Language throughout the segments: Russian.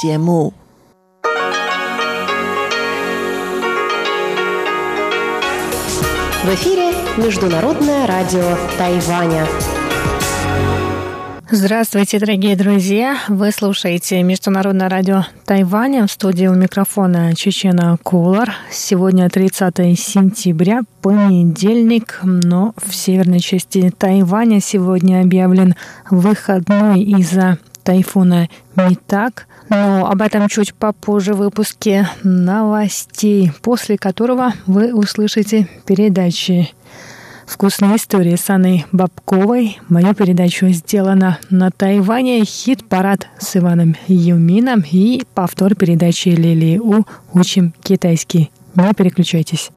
节目。В эфире Международное радио Тайваня. Здравствуйте, дорогие друзья! Вы слушаете Международное радио Тайваня. В студии у микрофона Чечена Кулар. Сегодня 30 сентября, понедельник, но в северной части Тайваня сегодня объявлен выходной из-за тайфуна Митак. Но об этом чуть попозже в выпуске новостей, после которого вы услышите передачи «Вкусные истории» с Анной Бабковой. Мою передачу сделана на Тайване. Хит-парад с Иваном Юмином и повтор передачи Лилии У «Учим китайский». Не переключайтесь.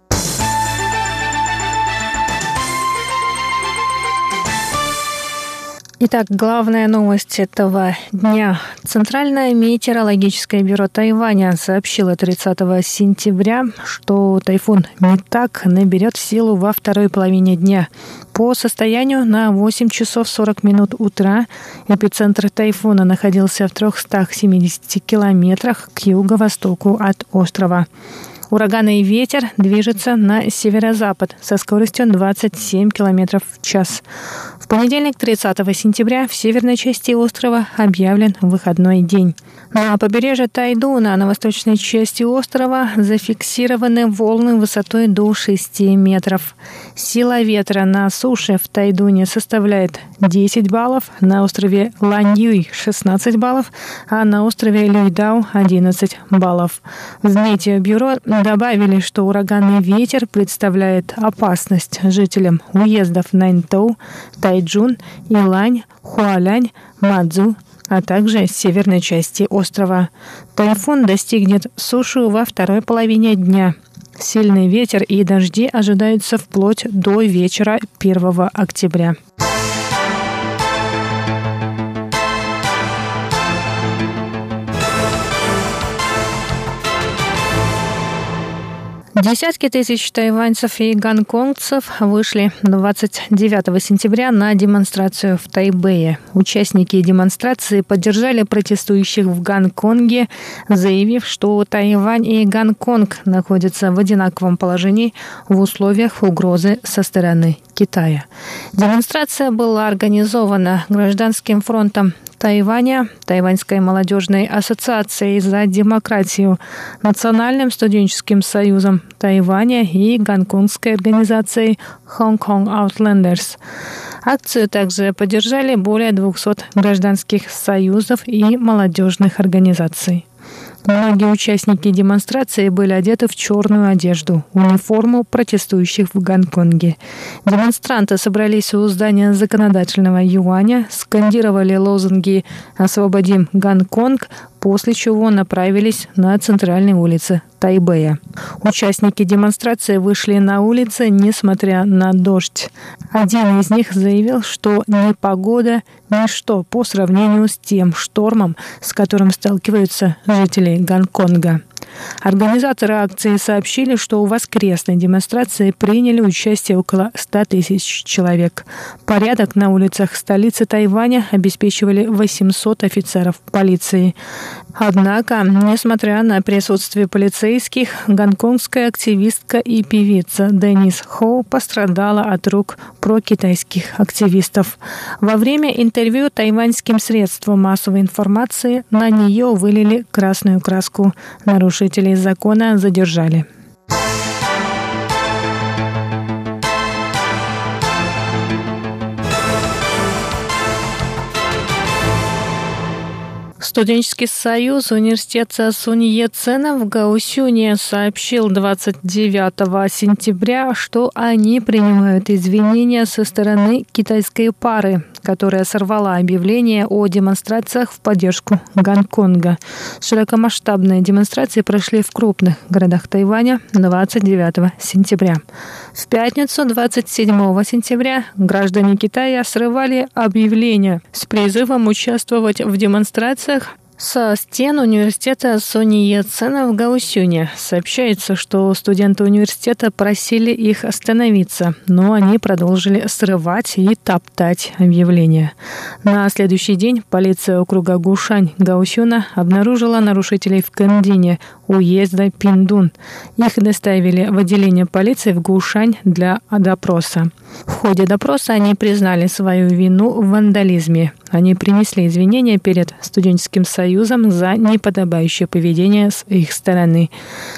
Итак, главная новость этого дня. Центральное метеорологическое бюро Тайваня сообщило 30 сентября, что тайфун Митак наберет силу во второй половине дня. По состоянию на 8 часов 40 минут утра эпицентр тайфуна находился в 370 километрах к юго-востоку от острова. Ураганный ветер движется на северо-запад со скоростью 27 км в час. В понедельник, 30 сентября, в северной части острова объявлен выходной день. На побережье Тайдуна на восточной части острова зафиксированы волны высотой до 6 метров. Сила ветра на суше в Тайдуне составляет 10 баллов, на острове Ланьюй 16 баллов, а на острове Люйдау 11 баллов. В метеобюро добавили, что ураганный ветер представляет опасность жителям уездов Наньтоу, Тайджун, Илань, Хуалянь, Мадзу, а также северной части острова. Тайфун достигнет суши во второй половине дня. Сильный ветер и дожди ожидаются вплоть до вечера 1 октября. Десятки тысяч тайваньцев и гонконгцев вышли 29 сентября на демонстрацию в Тайбэе. Участники демонстрации поддержали протестующих в Гонконге, заявив, что Тайвань и Гонконг находятся в одинаковом положении в условиях угрозы со стороны Китая. Демонстрация была организована Гражданским фронтом Тайваня, Тайваньской молодежной ассоциацией за демократию, Национальным студенческим союзом Тайваня и гонконгской организацией Hong Kong Outlanders. Акцию также поддержали более 200 гражданских союзов и молодежных организаций. Многие участники демонстрации были одеты в черную одежду, униформу протестующих в Гонконге. Демонстранты собрались у здания законодательного юаня, скандировали лозунги «Освободим Гонконг», после чего направились на центральные улицы Тайбэя. Участники демонстрации вышли на улицы, несмотря на дождь. Один из них заявил, что непогода – ничто по сравнению с тем штормом, с которым сталкиваются жители Гонконга. Организаторы акции сообщили, что у воскресной демонстрации приняли участие около 100 тысяч человек. Порядок на улицах столицы Тайваня обеспечивали 800 офицеров полиции. Однако, несмотря на присутствие полицейских, гонконгская активистка и певица Денис Хоу пострадала от рук прокитайских активистов. Во время интервью тайваньским средствам массовой информации на нее вылили красную краску. Нарушителей закона задержали. Студенческий союз университета Сунье Цена в Гаусюне сообщил 29 сентября, что они принимают извинения со стороны китайской пары, которая сорвала объявление о демонстрациях в поддержку Гонконга. Широкомасштабные демонстрации прошли в крупных городах Тайваня 29 сентября. В пятницу 27 сентября граждане Китая срывали объявления с призывом участвовать в демонстрациях Со стен университета Сони Яцена в Гаусюне сообщается, что студенты университета просили их остановиться, но они продолжили срывать и топтать объявления. На следующий день полиция округа Гушань Гаусюна обнаружила нарушителей в Кандине, уезда Пиндун. Их доставили в отделение полиции в Гушань для допроса. В ходе допроса они признали свою вину в вандализме. Они принесли извинения перед студенческим союзом за неподобающее поведение с их стороны.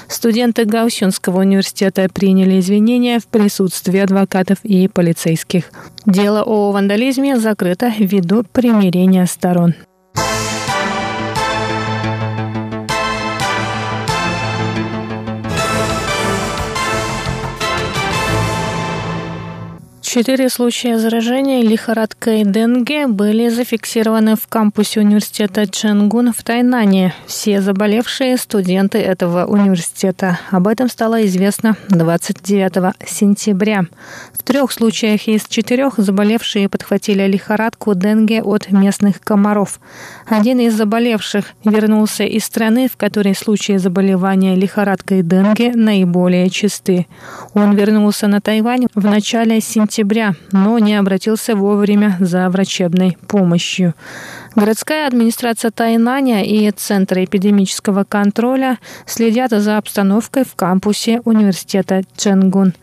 Студенты Гаусюнского университета приняли извинения в присутствии адвокатов и полицейских. Дело о вандализме закрыто ввиду примирения сторон. Четыре случая заражения лихорадкой денге были зафиксированы в кампусе университета Ченгун в Тайнане. Все заболевшие студенты этого университета. Об этом стало известно 29 сентября. В трех случаях из четырех заболевшие подхватили лихорадку денге от местных комаров. Один из заболевших вернулся из страны, в которой случаи заболевания лихорадкой денге наиболее чисты. Он вернулся на Тайвань в начале сентября октября, но не обратился вовремя за врачебной помощью. Городская администрация Тайнаня и Центр эпидемического контроля следят за обстановкой в кампусе университета Ченгун.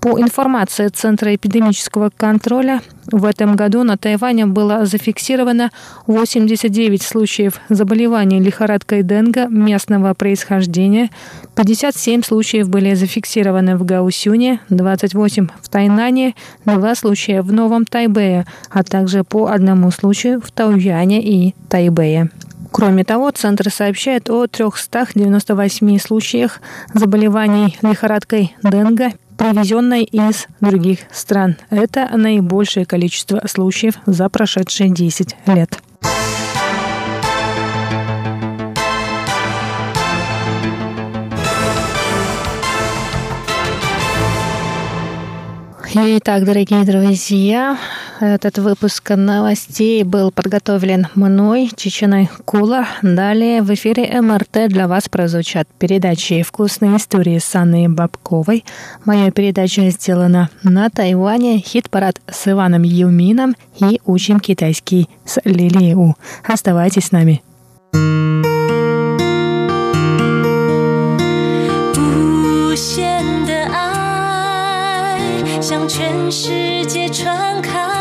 По информации Центра эпидемического контроля, в этом году на Тайване было зафиксировано 89 случаев заболевания лихорадкой Денга местного происхождения, 57 случаев были зафиксированы в Гаусюне, 28 в Тайнане, 2 случая в Новом Тайбэе, а также по одному случаю в Тауяне и Тайбэя. Кроме того, Центр сообщает о 398 случаях заболеваний лихорадкой Денга, привезенной из других стран. Это наибольшее количество случаев за прошедшие 10 лет. Итак, дорогие друзья, этот выпуск новостей был подготовлен мной, Чеченой Кула. Далее в эфире МРТ для вас прозвучат передачи «Вкусные истории» с Анной Бабковой. Моя передача сделана на Тайване, хит-парад с Иваном Юмином и «Учим китайский» с Лилией У. Оставайтесь с нами. 向全世界传开。